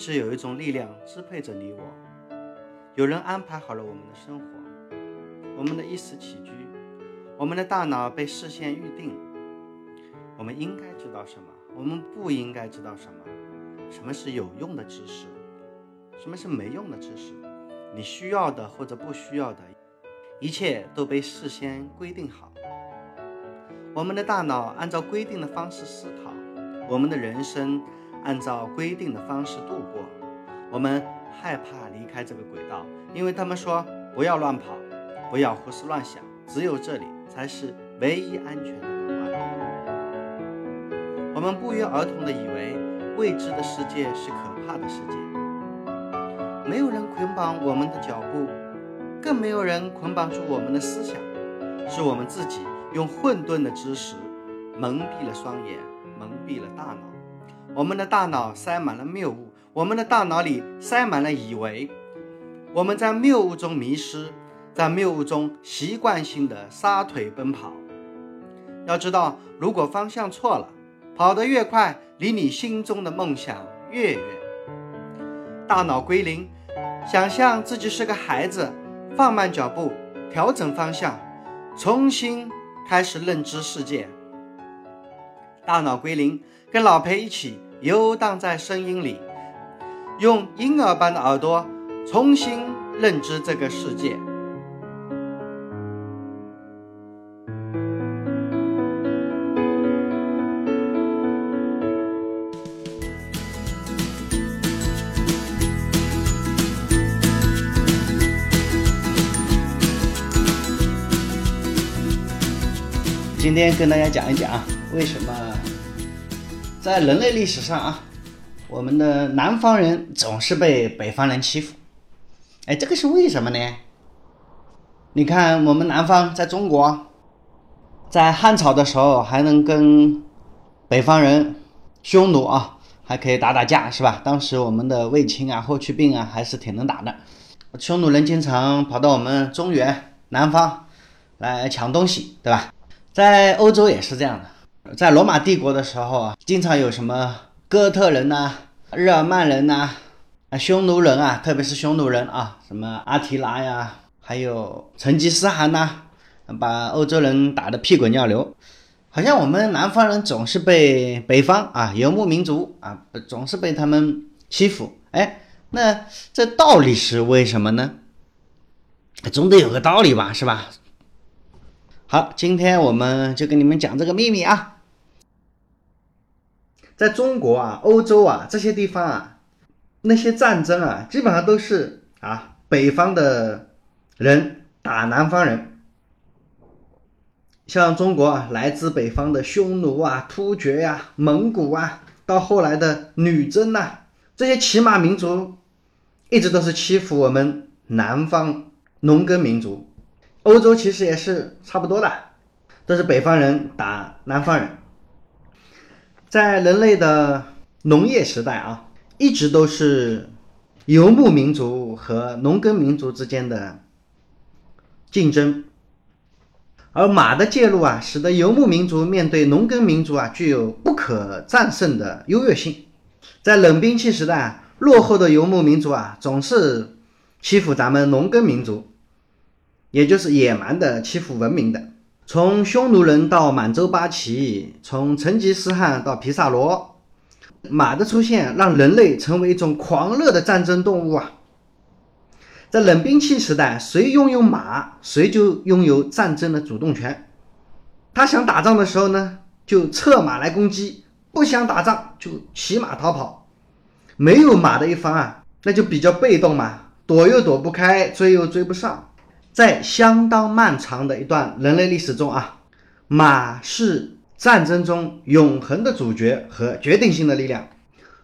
是，有一种力量支配着你我。有人安排好了我们的生活，我们的衣食起居，我们的大脑被事先预定。我们应该知道什么？我们不应该知道什么？什么是有用的知识？什么是没用的知识？你需要的或者不需要的，一切都被事先规定好。我们的大脑按照规定的方式思考，我们的人生按照规定的方式度过。我们害怕离开这个轨道，因为他们说不要乱跑，不要胡思乱想，只有这里才是唯一安全的港湾。我们不约而同地以为未知的世界是可怕的世界。没有人捆绑我们的脚步，更没有人捆绑住我们的思想，是我们自己用混沌的知识蒙蔽了双眼，蒙蔽了大脑。我们的大脑塞满了谬误，我们的大脑里塞满了以为。我们在谬误中迷失，在谬误中习惯性的撒腿奔跑。要知道，如果方向错了，跑得越快，离你心中的梦想越远。大脑归零。想象自己是个孩子，放慢脚步，调整方向，重新开始认知世界。大脑归零，跟老裴一起游荡在声音里，用婴儿般的耳朵重新认知这个世界。今天跟大家讲一讲，为什么在人类历史上啊，我们的南方人总是被北方人欺负？哎，这个是为什么呢？你看，我们南方在中国，在汉朝的时候还能跟北方人匈奴啊，还可以打打架，是吧？当时我们的卫青啊、霍去病啊，还是挺能打的。匈奴人经常跑到我们中原南方来抢东西，对吧？在欧洲也是这样的，在罗马帝国的时候啊，经常有什么哥特人呐、日耳曼人呐、啊匈奴人啊，特别是匈奴人啊，什么阿提拉呀，还有成吉思汗呐，把欧洲人打得屁滚尿流。好像我们南方人总是被北方啊游牧民族啊，总是被他们欺负。哎，那这道理是为什么呢？总得有个道理吧，是吧？好，今天我们就跟你们讲这个秘密啊。在中国啊、欧洲啊这些地方啊，那些战争啊，基本上都是啊北方的人打南方人。像中国啊，来自北方的匈奴啊、突厥呀、蒙古啊，到后来的女真呐，这些骑马民族，一直都是欺负我们南方农耕民族。欧洲其实也是差不多的，都是北方人打南方人。在人类的农业时代啊，一直都是游牧民族和农耕民族之间的竞争，而马的介入啊，使得游牧民族面对农耕民族啊，具有不可战胜的优越性。在冷兵器时代啊，落后的游牧民族啊，总是欺负咱们农耕民族。也就是野蛮的欺负文明的，从匈奴人到满洲八旗，从成吉思汗到皮萨罗，马的出现让人类成为一种狂热的战争动物啊！在冷兵器时代，谁拥有马，谁就拥有战争的主动权。他想打仗的时候呢，就策马来攻击；不想打仗，就骑马逃跑。没有马的一方啊，那就比较被动嘛，躲又躲不开，追又追不上。在相当漫长的一段人类历史中啊，马是战争中永恒的主角和决定性的力量。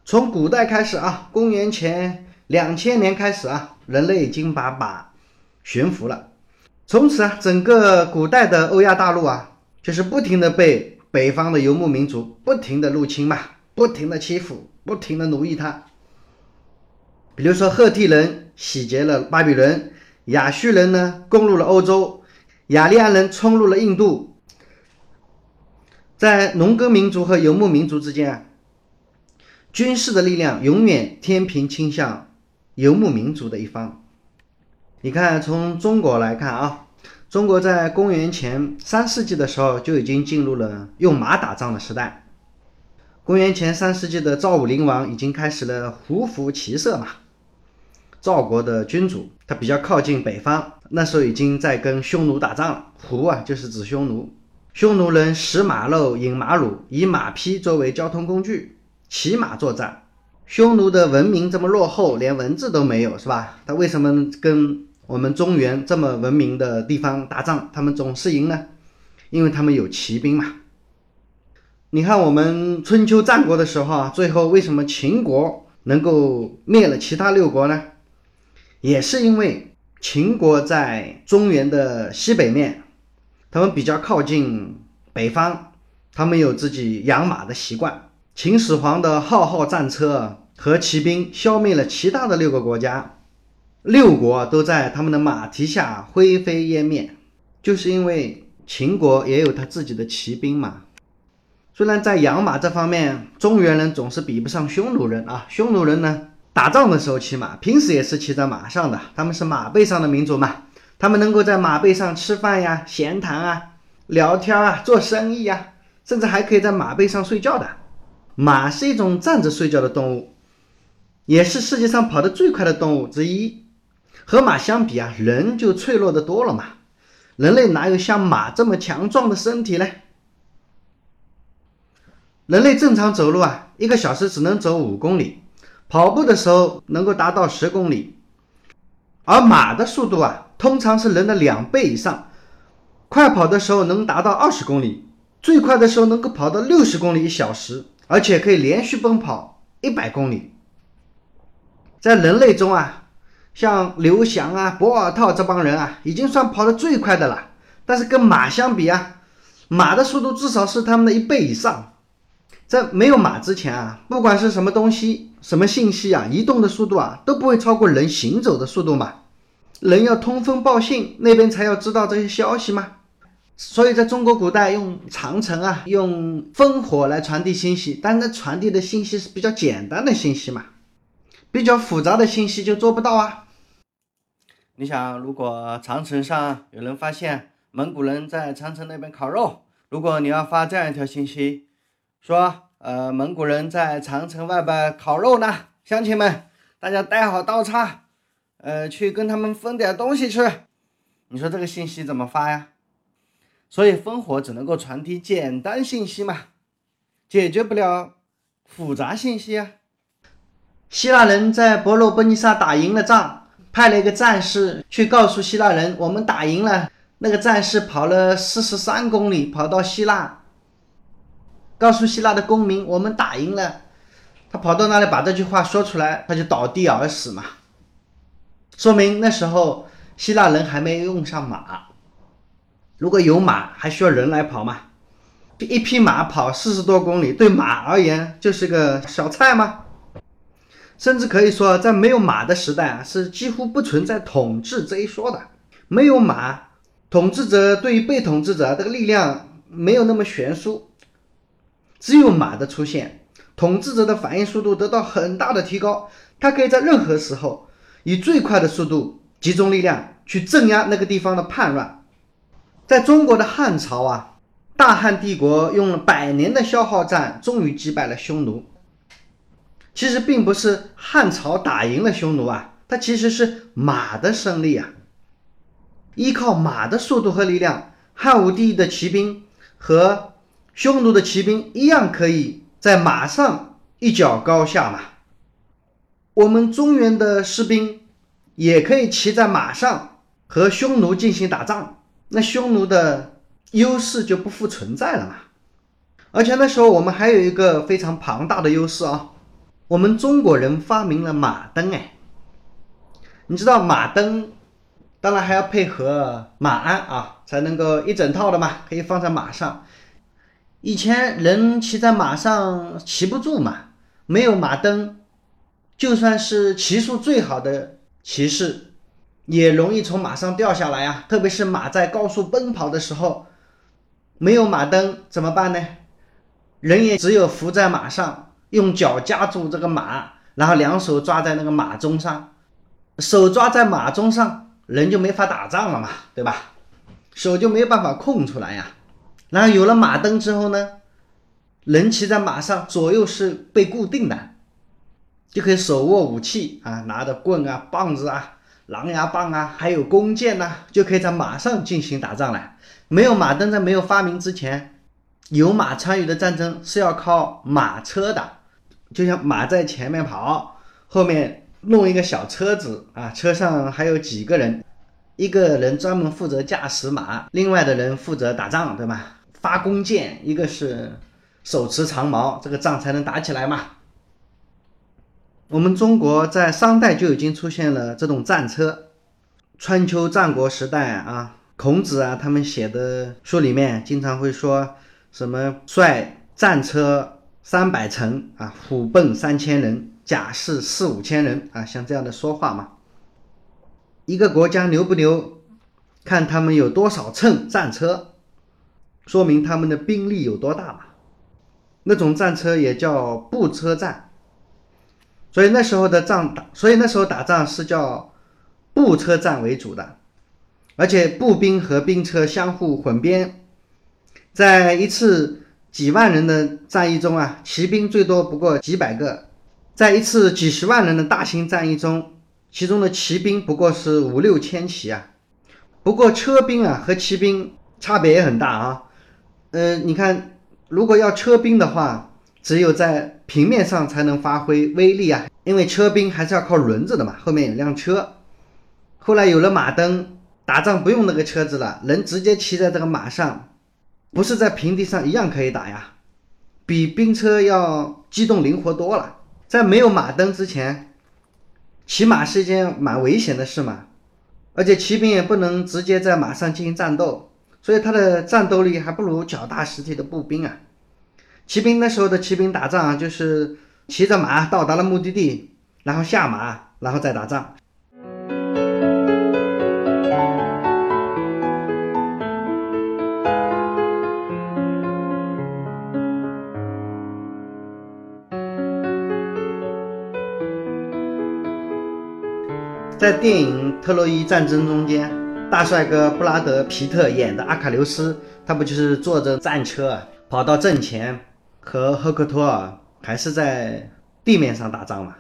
从古代开始啊，公元前两千年开始啊，人类已经把马驯服了。从此啊，整个古代的欧亚大陆啊，就是不停的被北方的游牧民族不停的入侵嘛，不停的欺负，不停的奴役它。比如说，赫梯人洗劫了巴比伦。亚述人呢攻入了欧洲，雅利安人冲入了印度，在农耕民族和游牧民族之间啊，军事的力量永远天平倾向游牧民族的一方。你看，从中国来看啊，中国在公元前三世纪的时候就已经进入了用马打仗的时代。公元前三世纪的赵武灵王已经开始了胡服骑射嘛。赵国的君主他比较靠近北方，那时候已经在跟匈奴打仗了。胡啊，就是指匈奴。匈奴人食马肉，饮马乳，以马匹作为交通工具，骑马作战。匈奴的文明这么落后，连文字都没有，是吧？他为什么跟我们中原这么文明的地方打仗，他们总是赢呢？因为他们有骑兵嘛。你看我们春秋战国的时候啊，最后为什么秦国能够灭了其他六国呢？也是因为秦国在中原的西北面，他们比较靠近北方，他们有自己养马的习惯。秦始皇的浩浩战车和骑兵消灭了其他的六个国家，六国都在他们的马蹄下灰飞烟灭，就是因为秦国也有他自己的骑兵嘛。虽然在养马这方面，中原人总是比不上匈奴人啊，匈奴人呢？打仗的时候骑马，平时也是骑在马上的。他们是马背上的民族嘛，他们能够在马背上吃饭呀、闲谈啊、聊天啊、做生意呀，甚至还可以在马背上睡觉的。马是一种站着睡觉的动物，也是世界上跑得最快的动物之一。和马相比啊，人就脆弱的多了嘛。人类哪有像马这么强壮的身体呢？人类正常走路啊，一个小时只能走五公里。跑步的时候能够达到十公里，而马的速度啊，通常是人的两倍以上。快跑的时候能达到二十公里，最快的时候能够跑到六十公里一小时，而且可以连续奔跑一百公里。在人类中啊，像刘翔啊、博尔特这帮人啊，已经算跑得最快的了。但是跟马相比啊，马的速度至少是他们的一倍以上。在没有马之前啊，不管是什么东西、什么信息啊，移动的速度啊，都不会超过人行走的速度嘛。人要通风报信，那边才要知道这些消息嘛。所以在中国古代用长城啊，用烽火来传递信息，但那传递的信息是比较简单的信息嘛，比较复杂的信息就做不到啊。你想，如果长城上有人发现蒙古人在长城那边烤肉，如果你要发这样一条信息。说，呃，蒙古人在长城外边烤肉呢，乡亲们，大家带好刀叉，呃，去跟他们分点东西吃。你说这个信息怎么发呀？所以烽火只能够传递简单信息嘛，解决不了复杂信息啊。希腊人在伯罗奔尼撒打赢了仗，派了一个战士去告诉希腊人，我们打赢了。那个战士跑了四十三公里，跑到希腊。告诉希腊的公民，我们打赢了。他跑到那里把这句话说出来，他就倒地而死嘛。说明那时候希腊人还没用上马。如果有马，还需要人来跑吗？一匹马跑四十多公里，对马而言就是个小菜吗？甚至可以说，在没有马的时代啊，是几乎不存在统治这一说的。没有马，统治者对于被统治者这个力量没有那么悬殊。只有马的出现，统治者的反应速度得到很大的提高。他可以在任何时候以最快的速度集中力量去镇压那个地方的叛乱。在中国的汉朝啊，大汉帝国用了百年的消耗战，终于击败了匈奴。其实并不是汉朝打赢了匈奴啊，它其实是马的胜利啊。依靠马的速度和力量，汉武帝的骑兵和。匈奴的骑兵一样可以在马上一较高下嘛？我们中原的士兵也可以骑在马上和匈奴进行打仗，那匈奴的优势就不复存在了嘛？而且那时候我们还有一个非常庞大的优势啊，我们中国人发明了马灯哎，你知道马灯，当然还要配合马鞍啊，才能够一整套的嘛，可以放在马上。以前人骑在马上骑不住嘛，没有马灯，就算是骑术最好的骑士，也容易从马上掉下来啊。特别是马在高速奔跑的时候，没有马灯怎么办呢？人也只有伏在马上，用脚夹住这个马，然后两手抓在那个马鬃上，手抓在马鬃上，人就没法打仗了嘛，对吧？手就没有办法空出来呀。然后有了马灯之后呢，人骑在马上，左右是被固定的，就可以手握武器啊，拿着棍啊、棒子啊、狼牙棒啊，还有弓箭呐，就可以在马上进行打仗了。没有马灯在没有发明之前，有马参与的战争是要靠马车的，就像马在前面跑，后面弄一个小车子啊，车上还有几个人，一个人专门负责驾驶马，另外的人负责打仗，对吧？发弓箭，一个是手持长矛，这个仗才能打起来嘛。我们中国在商代就已经出现了这种战车，春秋战国时代啊，孔子啊他们写的书里面经常会说什么率战车三百乘啊，虎贲三千人，甲士四五千人啊，像这样的说话嘛。一个国家牛不牛，看他们有多少乘战车。说明他们的兵力有多大嘛？那种战车也叫步车战，所以那时候的仗打，所以那时候打仗是叫步车战为主的，而且步兵和兵车相互混编，在一次几万人的战役中啊，骑兵最多不过几百个；在一次几十万人的大型战役中，其中的骑兵不过是五六千骑啊。不过车兵啊和骑兵差别也很大啊。呃，你看，如果要车兵的话，只有在平面上才能发挥威力啊，因为车兵还是要靠轮子的嘛，后面有辆车。后来有了马灯，打仗不用那个车子了，人直接骑在这个马上，不是在平地上一样可以打呀，比兵车要机动灵活多了。在没有马灯之前，骑马是一件蛮危险的事嘛，而且骑兵也不能直接在马上进行战斗。所以他的战斗力还不如脚踏实地的步兵啊！骑兵那时候的骑兵打仗啊，就是骑着马到达了目的地，然后下马，然后再打仗。在电影《特洛伊战争》中间。大帅哥布拉德·皮特演的阿卡琉斯，他不就是坐着战车跑到阵前，和赫克托尔还是在地面上打仗嘛？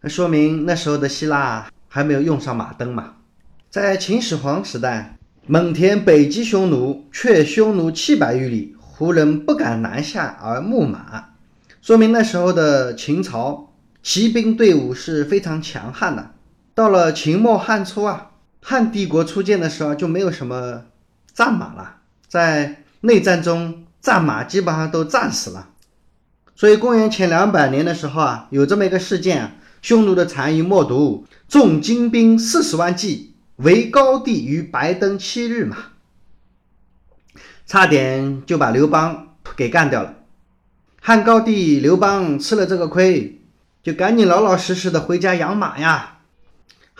那说明那时候的希腊还没有用上马灯嘛？在秦始皇时代，蒙恬北击匈奴，却匈奴七百余里，胡人不敢南下而牧马，说明那时候的秦朝骑兵队伍是非常强悍的。到了秦末汉初啊。汉帝国初建的时候就没有什么战马了，在内战中战马基本上都战死了，所以公元前两百年的时候啊，有这么一个事件：匈奴的单于冒毒，众精兵四十万计，围高帝于白登七日嘛，差点就把刘邦给干掉了。汉高帝刘邦吃了这个亏，就赶紧老老实实的回家养马呀。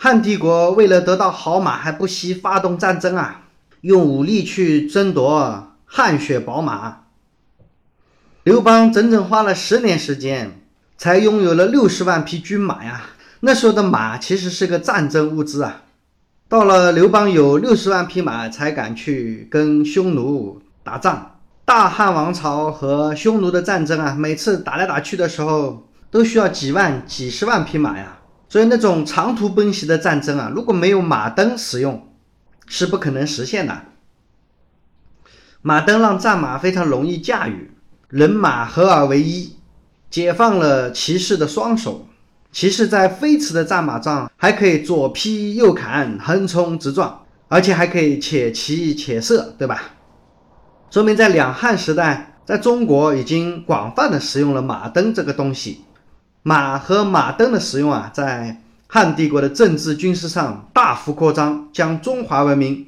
汉帝国为了得到好马，还不惜发动战争啊，用武力去争夺汗血宝马。刘邦整整花了十年时间，才拥有了六十万匹军马呀。那时候的马其实是个战争物资啊。到了刘邦有六十万匹马，才敢去跟匈奴打仗。大汉王朝和匈奴的战争啊，每次打来打去的时候，都需要几万、几十万匹马呀。所以那种长途奔袭的战争啊，如果没有马灯使用，是不可能实现的。马灯让战马非常容易驾驭，人马合而为一，解放了骑士的双手。骑士在飞驰的战马上，还可以左劈右砍，横冲直撞，而且还可以且骑且射，对吧？说明在两汉时代，在中国已经广泛的使用了马灯这个东西。马和马灯的使用啊，在汉帝国的政治军事上大幅扩张，将中华文明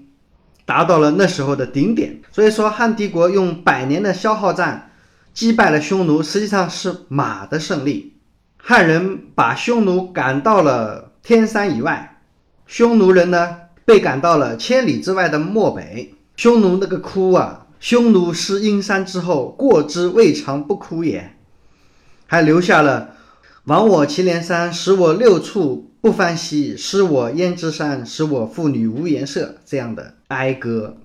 达到了那时候的顶点。所以说，汉帝国用百年的消耗战击败了匈奴，实际上是马的胜利。汉人把匈奴赶到了天山以外，匈奴人呢被赶到了千里之外的漠北。匈奴那个哭啊，匈奴失阴山之后，过之未尝不哭也。还留下了“亡我祁连山，使我六畜不欢喜；失我胭脂山，使我妇女无颜色”这样的哀歌。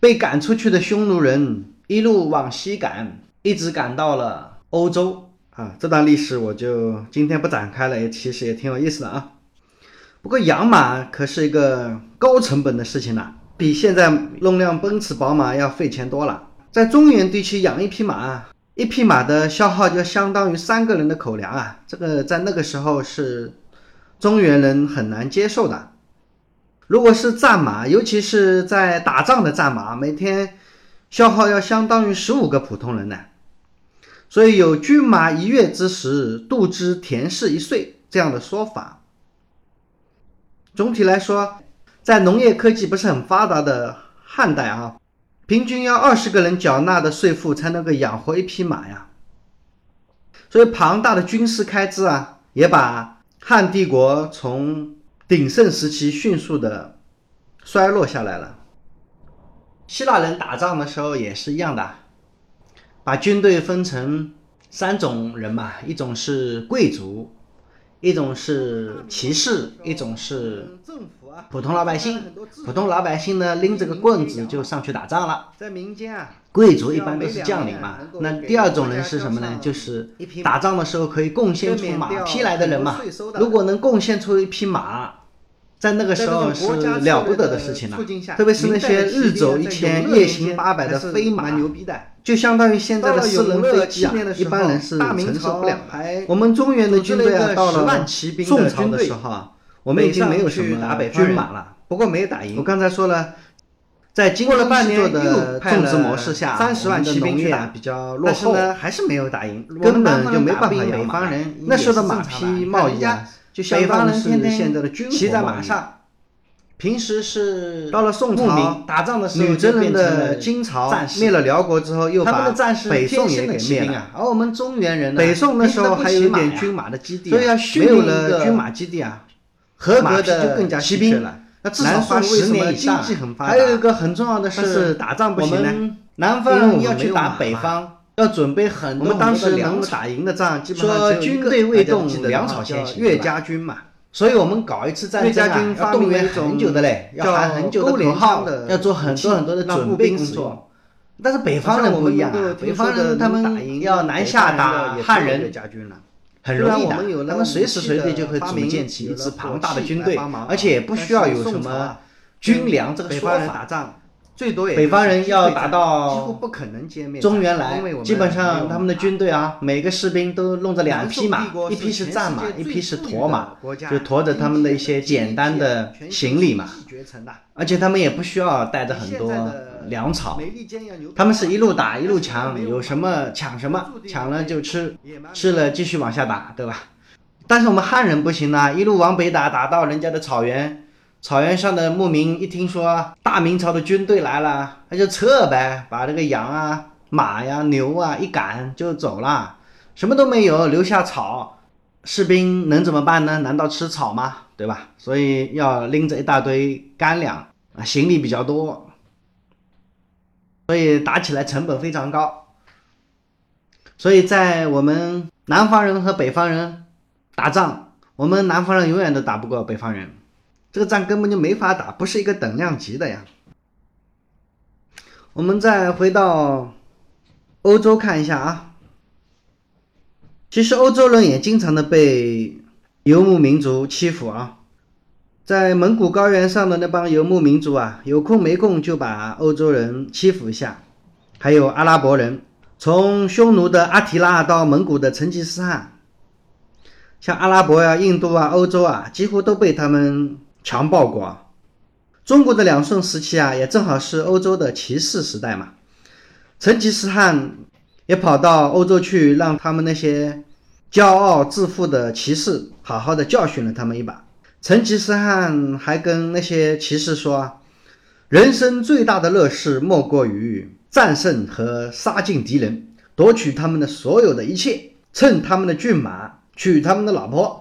被赶出去的匈奴人一路往西赶，一直赶到了欧洲啊。这段历史我就今天不展开了，也其实也挺有意思的啊。不过养马可是一个高成本的事情了，比现在弄辆奔驰、宝马要费钱多了。在中原地区养一匹马，一匹马的消耗就相当于三个人的口粮啊！这个在那个时候是中原人很难接受的。如果是战马，尤其是在打仗的战马，每天消耗要相当于十五个普通人呢。所以有“军马一月之时，度之田氏一岁”这样的说法。总体来说，在农业科技不是很发达的汉代啊，平均要二十个人缴纳的税赋才能够养活一匹马呀。所以庞大的军事开支啊，也把汉帝国从鼎盛时期迅速的衰落下来了。希腊人打仗的时候也是一样的，把军队分成三种人嘛，一种是贵族，一种是骑士，一种是普通老百姓。普通老百姓呢，拎着个棍子就上去打仗了。在民间啊，贵族一般都是将领嘛。那第二种人是什么呢？就是打仗的时候可以贡献出马匹来的人嘛。如果能贡献出一匹马。在那个时候是了不得的事情了，特别是那些日走一千、夜行八百的飞马，牛逼的就相当于现在的私人飞机啊，一般人是承受不了。我们中原的军队啊，到了宋朝的时候啊，我们已经没有什么军马了，不过没有打赢。我刚才说了，在经过了半年的种植模式下，三十万骑兵啊比较落后，但是呢还是没有打赢，根本就没办法养马。那时候的马匹贸易啊。就北方人天天骑在马上，平时是到了宋朝打仗的时候，女真人的金朝灭了辽国之后，又把北宋也给灭了。而我们中原人呢，北宋那时候还有一点军马的基地，所以要训练一个军马基地啊，合格的骑兵。那至少花十年以上。还有一个很重要的是打仗不行呢，南方人要去打北方。要准备很多很多粮打赢的仗，基本上说军队未动，粮草先行。岳家军嘛，所以我们搞一次战争啊，要动员很久的嘞，要喊很久的口号，要做很多很多的准备工作。但是北方人不一样啊，北方人他们要南下打汉人，很容易的，他们随时随地就可以组建起一支庞大的军队，而且不需要有什么军粮这个说法。最多北方人要打到几乎不可能歼灭中原来，基本上他们的军队啊，每个士兵都弄着两匹马，一匹是战马，一匹是驮马，就驮着他们的一些简单的行李嘛。而且他们也不需要带着很多粮草，他们是一路打一路抢，有什么抢什么，抢了就吃，吃了继续往下打，对吧？但是我们汉人不行啊，一路往北打，打到人家的草原。草原上的牧民一听说大明朝的军队来了，那就撤呗，把这个羊啊、马呀、牛啊一赶就走了，什么都没有，留下草。士兵能怎么办呢？难道吃草吗？对吧？所以要拎着一大堆干粮啊，行李比较多，所以打起来成本非常高。所以在我们南方人和北方人打仗，我们南方人永远都打不过北方人。这个仗根本就没法打，不是一个等量级的呀。我们再回到欧洲看一下啊。其实欧洲人也经常的被游牧民族欺负啊。在蒙古高原上的那帮游牧民族啊，有空没空就把欧洲人欺负一下。还有阿拉伯人，从匈奴的阿提拉到蒙古的成吉思汗，像阿拉伯呀、印度啊、欧洲啊，几乎都被他们。强暴过，中国的两宋时期啊，也正好是欧洲的骑士时代嘛。成吉思汗也跑到欧洲去，让他们那些骄傲自负的骑士好好的教训了他们一把。成吉思汗还跟那些骑士说：“人生最大的乐事，莫过于战胜和杀尽敌人，夺取他们的所有的一切，乘他们的骏马，娶他们的老婆。”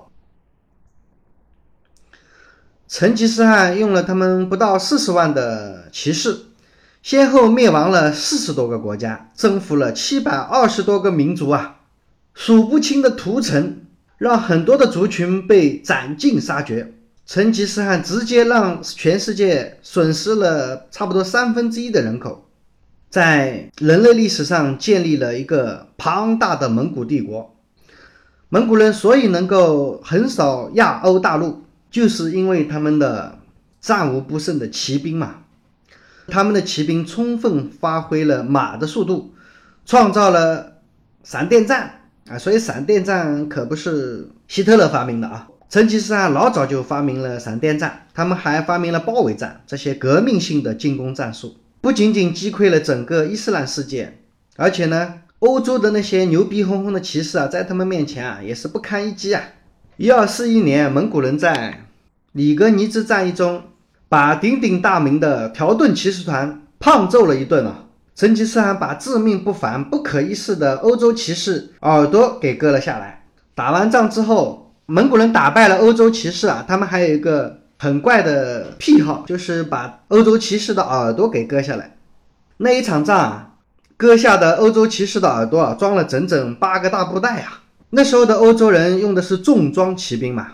成吉思汗用了他们不到四十万的骑士，先后灭亡了四十多个国家，征服了七百二十多个民族啊！数不清的屠城，让很多的族群被斩尽杀绝。成吉思汗直接让全世界损失了差不多三分之一的人口，在人类历史上建立了一个庞大的蒙古帝国。蒙古人所以能够横扫亚欧大陆，就是因为他们的战无不胜的骑兵嘛。他们的骑兵充分发挥了马的速度，创造了闪电战啊！所以闪电战可不是希特勒发明的啊。成吉思汗老早就发明了闪电战，他们还发明了包围战，这些革命性的进攻战术，不仅仅击溃了整个伊斯兰世界，而且呢，欧洲的那些牛逼哄哄的骑士啊，在他们面前啊，也是不堪一击啊。一二四一年，蒙古人在里格尼兹战役中，把鼎鼎大名的条顿骑士团胖揍了一顿啊。成吉思汗把致命不凡、不可一世的欧洲骑士耳朵给割了下来。打完仗之后。蒙古人打败了欧洲骑士啊，他们还有一个很怪的癖好，就是把欧洲骑士的耳朵给割下来。那一场仗啊，割下的欧洲骑士的耳朵啊，装了整整八个大布袋啊。那时候的欧洲人用的是重装骑兵嘛，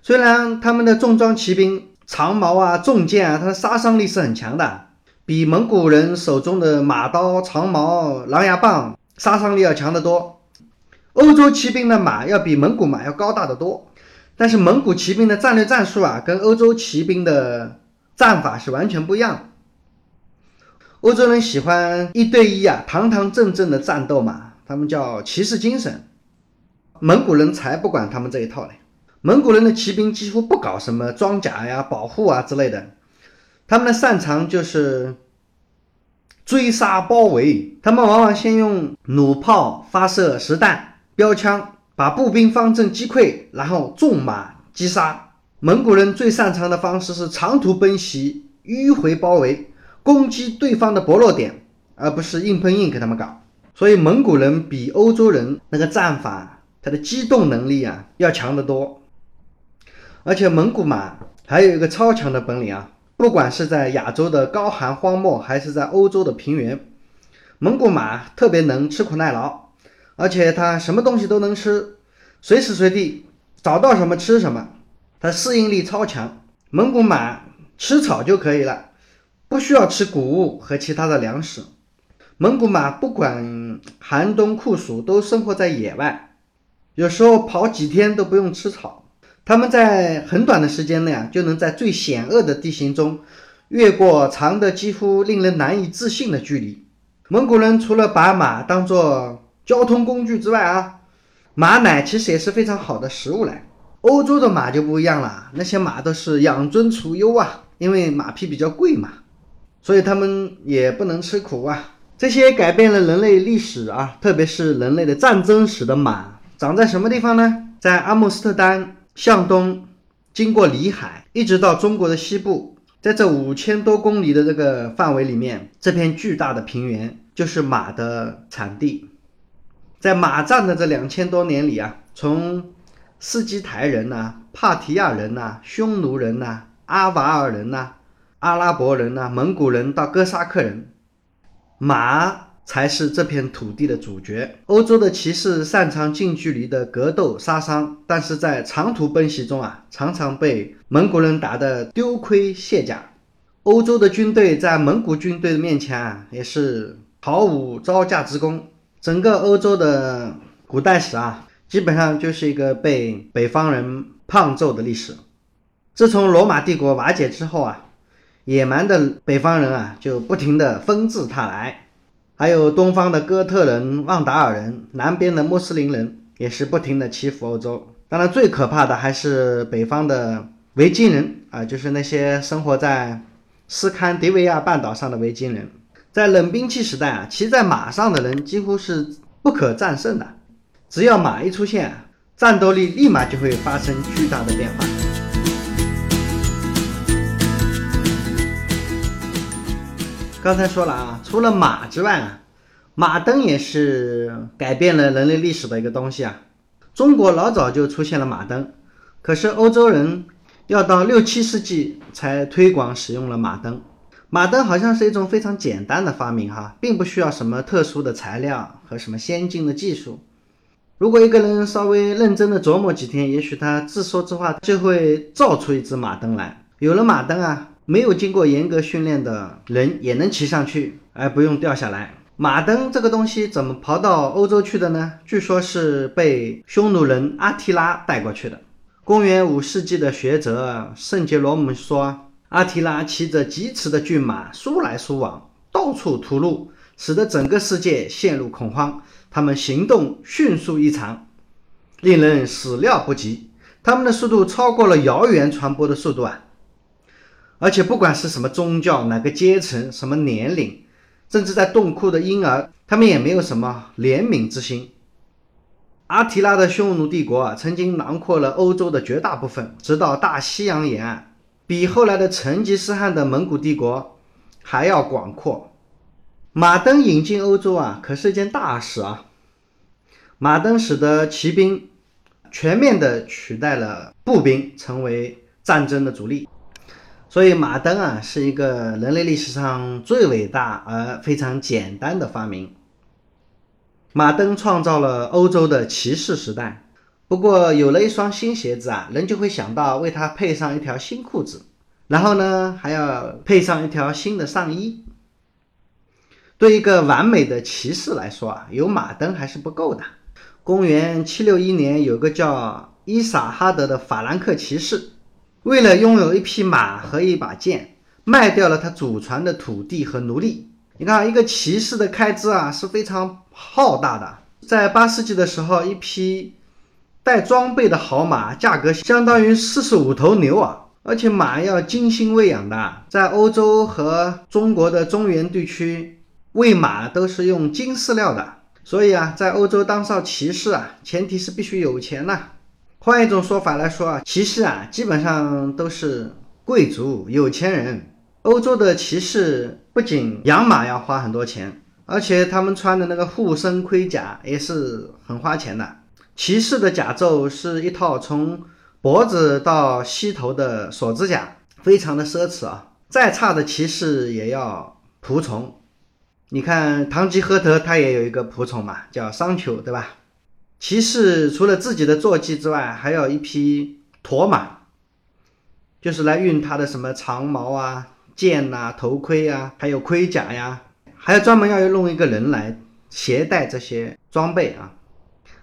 虽然他们的重装骑兵长矛啊、重剑啊，它的杀伤力是很强的，比蒙古人手中的马刀、长矛、狼牙棒杀伤力要强得多。欧洲骑兵的马要比蒙古马要高大的多，但是蒙古骑兵的战略战术啊，跟欧洲骑兵的战法是完全不一样。欧洲人喜欢一对一啊，堂堂正正的战斗嘛，他们叫骑士精神。蒙古人才不管他们这一套嘞，蒙古人的骑兵几乎不搞什么装甲呀、保护啊之类的，他们的擅长就是追杀包围，他们往往先用弩炮发射实弹。标枪把步兵方阵击溃，然后纵马击杀。蒙古人最擅长的方式是长途奔袭、迂回包围，攻击对方的薄弱点，而不是硬碰硬给他们搞。所以蒙古人比欧洲人那个战法，它的机动能力啊要强得多。而且蒙古马还有一个超强的本领啊，不管是在亚洲的高寒荒漠，还是在欧洲的平原，蒙古马特别能吃苦耐劳。而且它什么东西都能吃，随时随地找到什么吃什么，它适应力超强。蒙古马吃草就可以了，不需要吃谷物和其他的粮食。蒙古马不管寒冬酷暑都生活在野外，有时候跑几天都不用吃草。他们在很短的时间内啊，就能在最险恶的地形中越过长的几乎令人难以置信的距离。蒙古人除了把马当做交通工具之外啊，马奶其实也是非常好的食物来。欧洲的马就不一样了，那些马都是养尊处优啊，因为马匹比较贵嘛，所以他们也不能吃苦啊。这些改变了人类历史啊，特别是人类的战争史的马，长在什么地方呢？在阿姆斯特丹向东，经过里海，一直到中国的西部，在这五千多公里的这个范围里面，这片巨大的平原就是马的产地。在马战的这两千多年里啊，从斯基台人呐、帕提亚人呐、匈奴人呐、阿瓦尔人呐、阿拉伯人呐、蒙古人到哥萨克人，马才是这片土地的主角。欧洲的骑士擅长近距离的格斗杀伤，但是在长途奔袭中啊，常常被蒙古人打得丢盔卸甲。欧洲的军队在蒙古军队的面前啊，也是毫无招架之功。整个欧洲的古代史啊，基本上就是一个被北方人胖揍的历史。自从罗马帝国瓦解之后啊，野蛮的北方人啊就不停的纷至沓来，还有东方的哥特人、旺达尔人，南边的穆斯林人也是不停的欺负欧洲。当然，最可怕的还是北方的维京人啊，就是那些生活在斯堪的维亚半岛上的维京人。在冷兵器时代啊，骑在马上的人几乎是不可战胜的。只要马一出现，战斗力立马就会发生巨大的变化。刚才说了啊，除了马之外啊，马灯也是改变了人类历史的一个东西啊。中国老早就出现了马灯，可是欧洲人要到六七世纪才推广使用了马灯。马灯好像是一种非常简单的发明哈，并不需要什么特殊的材料和什么先进的技术。如果一个人稍微认真的琢磨几天，也许他自说自话就会造出一只马灯来。有了马灯啊，没有经过严格训练的人也能骑上去，而不用掉下来。马灯这个东西怎么跑到欧洲去的呢？据说是被匈奴人阿提拉带过去的。公元五世纪的学者圣杰罗姆说，阿提拉骑着疾驰的骏马，疏来疏往，到处屠戮，使得整个世界陷入恐慌。他们行动迅速异常，令人始料不及。他们的速度超过了谣言传播的速度啊！而且不管是什么宗教、哪个阶层、什么年龄。甚至在洞窟的婴儿，他们也没有什么怜悯之心。阿提拉的匈奴帝国啊，曾经囊括了欧洲的绝大部分，直到大西洋沿岸，比后来的成吉思汗的蒙古帝国还要广阔。马登引进欧洲啊，可是一件大事啊。马登使得骑兵全面的取代了步兵，成为战争的主力。所以马灯啊，是一个人类历史上最伟大而非常简单的发明。马灯创造了欧洲的骑士时代。不过有了一双新鞋子啊，人就会想到为它配上一条新裤子，然后呢还要配上一条新的上衣。对一个完美的骑士来说啊，有马灯还是不够的。公元七六一年，有个叫伊萨哈德的法兰克骑士。为了拥有一匹马和一把剑，卖掉了他祖传的土地和奴隶。你看，一个骑士的开支啊是非常浩大的。在八世纪的时候，一匹带装备的好马价格相当于四十五头牛啊！而且马要精心喂养的，在欧洲和中国的中原地区，喂马都是用精饲料的。所以啊，在欧洲当上骑士啊，前提是必须有钱呐。换一种说法来说啊，骑士啊，基本上都是贵族、有钱人。欧洲的骑士不仅养马要花很多钱，而且他们穿的那个护身盔甲也是很花钱的。骑士的甲胄是一套从脖子到膝头的锁子甲，非常的奢侈啊。再差的骑士也要仆从。你看，堂吉诃德他也有一个仆从嘛，叫桑丘，对吧？骑士除了自己的坐骑之外，还有一匹驼马，就是来运他的什么长矛啊、剑呐、头盔啊，还有盔甲呀，还要专门要弄一个人来携带这些装备啊，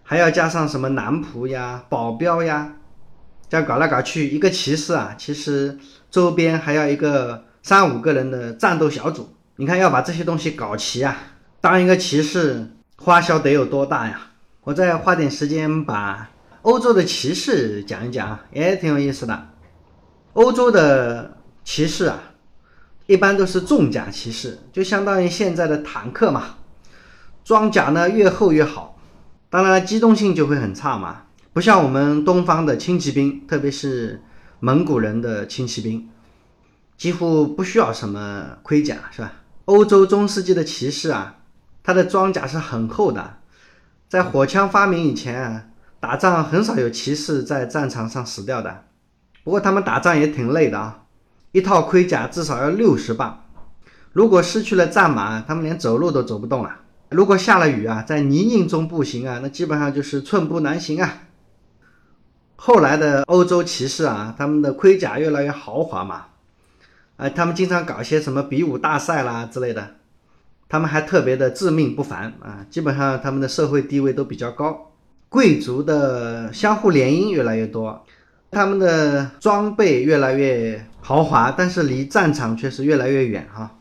还要加上什么男仆呀、保镖呀，这样搞来搞去，一个骑士啊，其实周边还要一个三五个人的战斗小组。你看，要把这些东西搞齐啊，当一个骑士花销得有多大呀？我再花点时间把欧洲的骑士讲一讲，也挺有意思的。欧洲的骑士啊，一般都是重甲骑士，就相当于现在的坦克嘛。装甲呢越厚越好，当然机动性就会很差嘛。不像我们东方的轻骑兵，特别是蒙古人的轻骑兵，几乎不需要什么盔甲，是吧？欧洲中世纪的骑士啊，他的装甲是很厚的。在火枪发明以前啊，打仗很少有骑士在战场上死掉的。不过他们打仗也挺累的啊，一套盔甲至少要六十磅。如果失去了战马，他们连走路都走不动了。如果下了雨啊，在泥泞中步行啊，那基本上就是寸步难行啊。后来的欧洲骑士啊，他们的盔甲越来越豪华嘛，呃，他们经常搞一些什么比武大赛啦之类的。他们还特别的自命不凡啊，基本上他们的社会地位都比较高，贵族的相互联姻越来越多，他们的装备越来越豪华，但是离战场却是越来越远哈。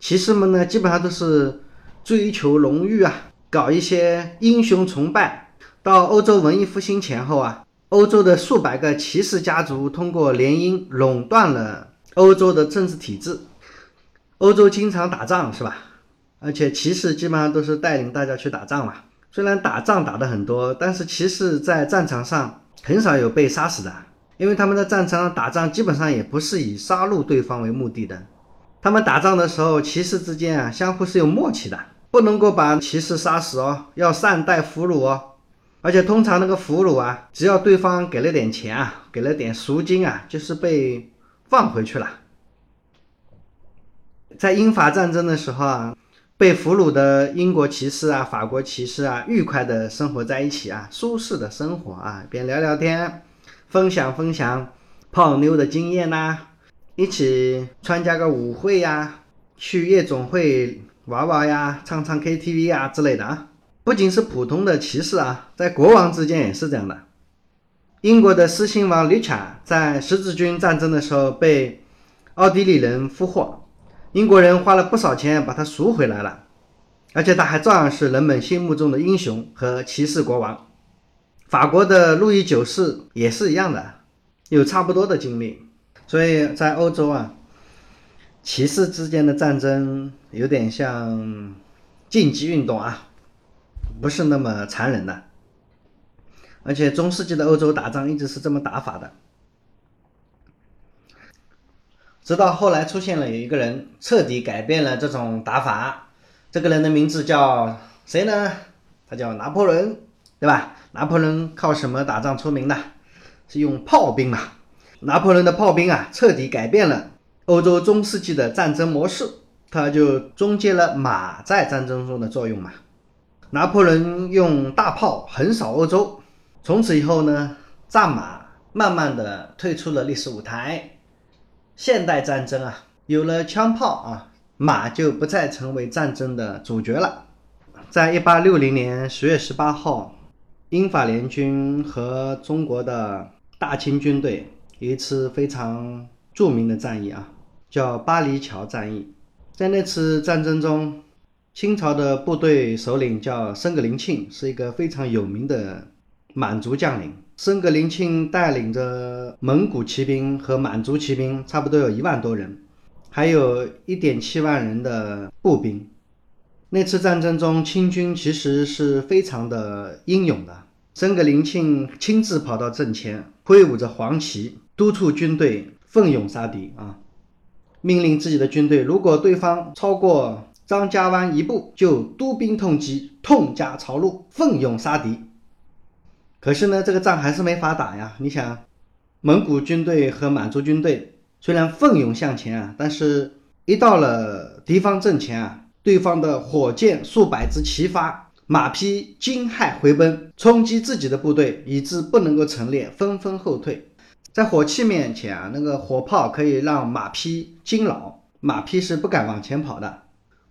骑士们呢，基本上都是追求荣誉啊，搞一些英雄崇拜。到欧洲文艺复兴前后啊，欧洲的数百个骑士家族通过联姻垄断了欧洲的政治体制。欧洲经常打仗是吧？而且骑士基本上都是带领大家去打仗嘛。虽然打仗打的很多，但是骑士在战场上很少有被杀死的，因为他们在战场上打仗基本上也不是以杀戮对方为目的的。他们打仗的时候，骑士之间啊相互是有默契的，不能够把骑士杀死哦，要善待俘虏哦。而且通常那个俘虏啊，只要对方给了点钱啊，给了点赎金啊，就是被放回去了。在英法战争的时候啊，被俘虏的英国骑士啊、法国骑士啊，愉快的生活在一起啊，舒适的生活啊，边聊聊天，分享分享泡妞的经验呐，一起参加个舞会呀，去夜总会玩玩呀，唱唱 KTV 啊之类的啊。不仅是普通的骑士啊，在国王之间也是这样的。英国的狮心王吕卡在十字军战争的时候被奥地利人俘获，英国人花了不少钱把他赎回来了，而且他还照样是人们心目中的英雄和骑士国王。法国的路易九世也是一样的，有差不多的经历。所以在欧洲啊，骑士之间的战争有点像竞技运动啊，不是那么残忍的。而且中世纪的欧洲打仗一直是这么打法的，直到后来出现了有一个人彻底改变了这种打法，这个人的名字叫谁呢？他叫拿破仑，对吧？拿破仑靠什么打仗出名的？是用炮兵嘛？拿破仑的炮兵啊，彻底改变了欧洲中世纪的战争模式，他就终结了马在战争中的作用嘛。拿破仑用大炮横扫欧洲。从此以后呢，战马慢慢的退出了历史舞台。现代战争啊，有了枪炮啊，马就不再成为战争的主角了。在一八六零年十月十八号，英法联军和中国的大清军队有一次非常著名的战役啊，叫巴黎桥战役。在那次战争中，清朝的部队首领叫申格林沁，是一个非常有名的。满族将领申格林沁带领着蒙古骑兵和满族骑兵，差不多有一万多人，还有一点七万人的步兵。那次战争中，清军其实是非常的英勇的。申格林沁亲自跑到阵前，挥舞着黄旗，督促军队奋勇杀敌啊！命令自己的军队，如果对方超过张家湾一步，就督兵痛击，痛加朝露，奋勇杀敌。可是呢，这个仗还是没法打呀。你想，蒙古军队和满族军队虽然奋勇向前啊，但是一到了敌方阵前啊，对方的火箭数百支齐发，马匹惊骇回奔，冲击自己的部队，以致不能够陈列，纷纷后退。在火器面前啊，那个火炮可以让马匹惊扰，马匹是不敢往前跑的。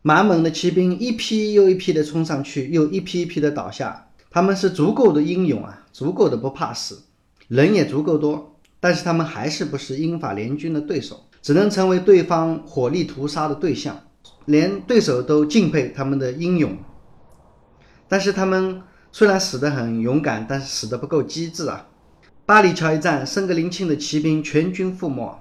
满蒙的骑兵一批又一批的冲上去，又一批一批的倒下。他们是足够的英勇啊，足够的不怕死，人也足够多，但是他们还是不是英法联军的对手，只能成为对方火力屠杀的对象，连对手都敬佩他们的英勇。但是他们虽然死得很勇敢，但是死得不够机智啊！巴里桥一战，圣格林沁的骑兵全军覆没，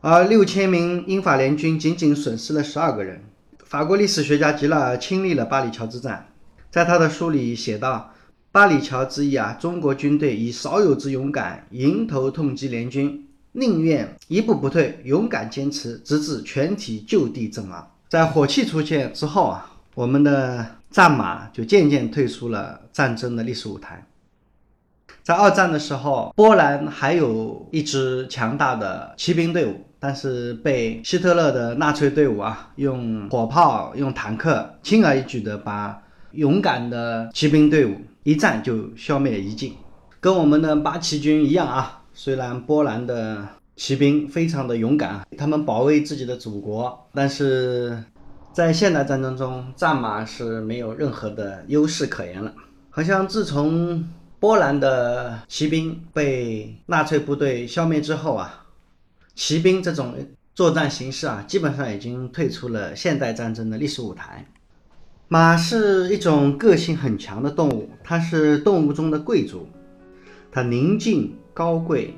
而六千名英法联军仅仅损失了十二个人。法国历史学家吉拉尔亲历了巴里桥之战。在他的书里写道：“八里桥之役啊，中国军队以少有之勇敢，迎头痛击联军，宁愿一步不退，勇敢坚持，直至全体就地阵亡。”在火器出现之后啊，我们的战马就渐渐退出了战争的历史舞台。在二战的时候，波兰还有一支强大的骑兵队伍，但是被希特勒的纳粹队伍啊，用火炮、用坦克轻而易举的把。勇敢的骑兵队伍一战就消灭了一尽，跟我们的八旗军一样啊。虽然波兰的骑兵非常的勇敢，他们保卫自己的祖国，但是在现代战争中，战马是没有任何的优势可言了。好像自从波兰的骑兵被纳粹部队消灭之后啊，骑兵这种作战形式啊，基本上已经退出了现代战争的历史舞台。马是一种个性很强的动物，它是动物中的贵族，它宁静高贵、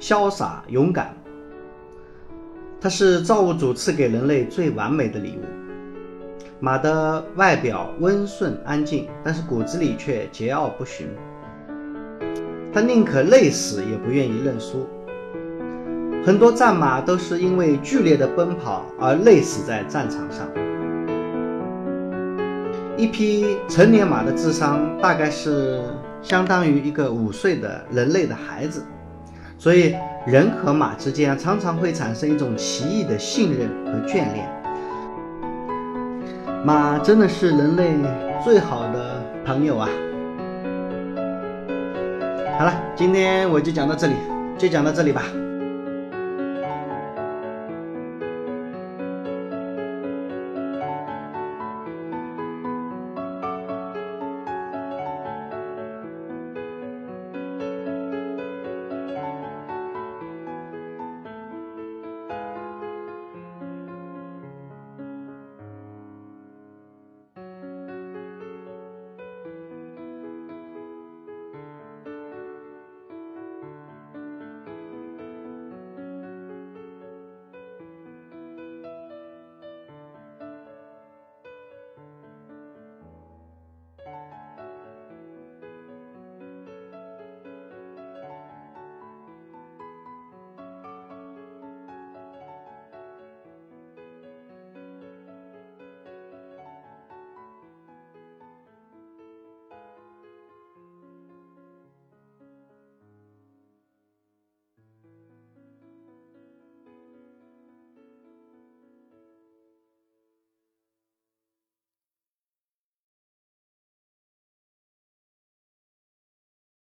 潇洒勇敢，它是造物主赐给人类最完美的礼物。马的外表温顺安静，但是骨子里却桀骜不驯，它宁可累死也不愿意认输。很多战马都是因为剧烈的奔跑而累死在战场上。一匹成年马的智商大概是相当于一个五岁的人类的孩子，所以人和马之间常常会产生一种奇异的信任和眷恋。马真的是人类最好的朋友啊！好了，今天我就讲到这里，就讲到这里吧。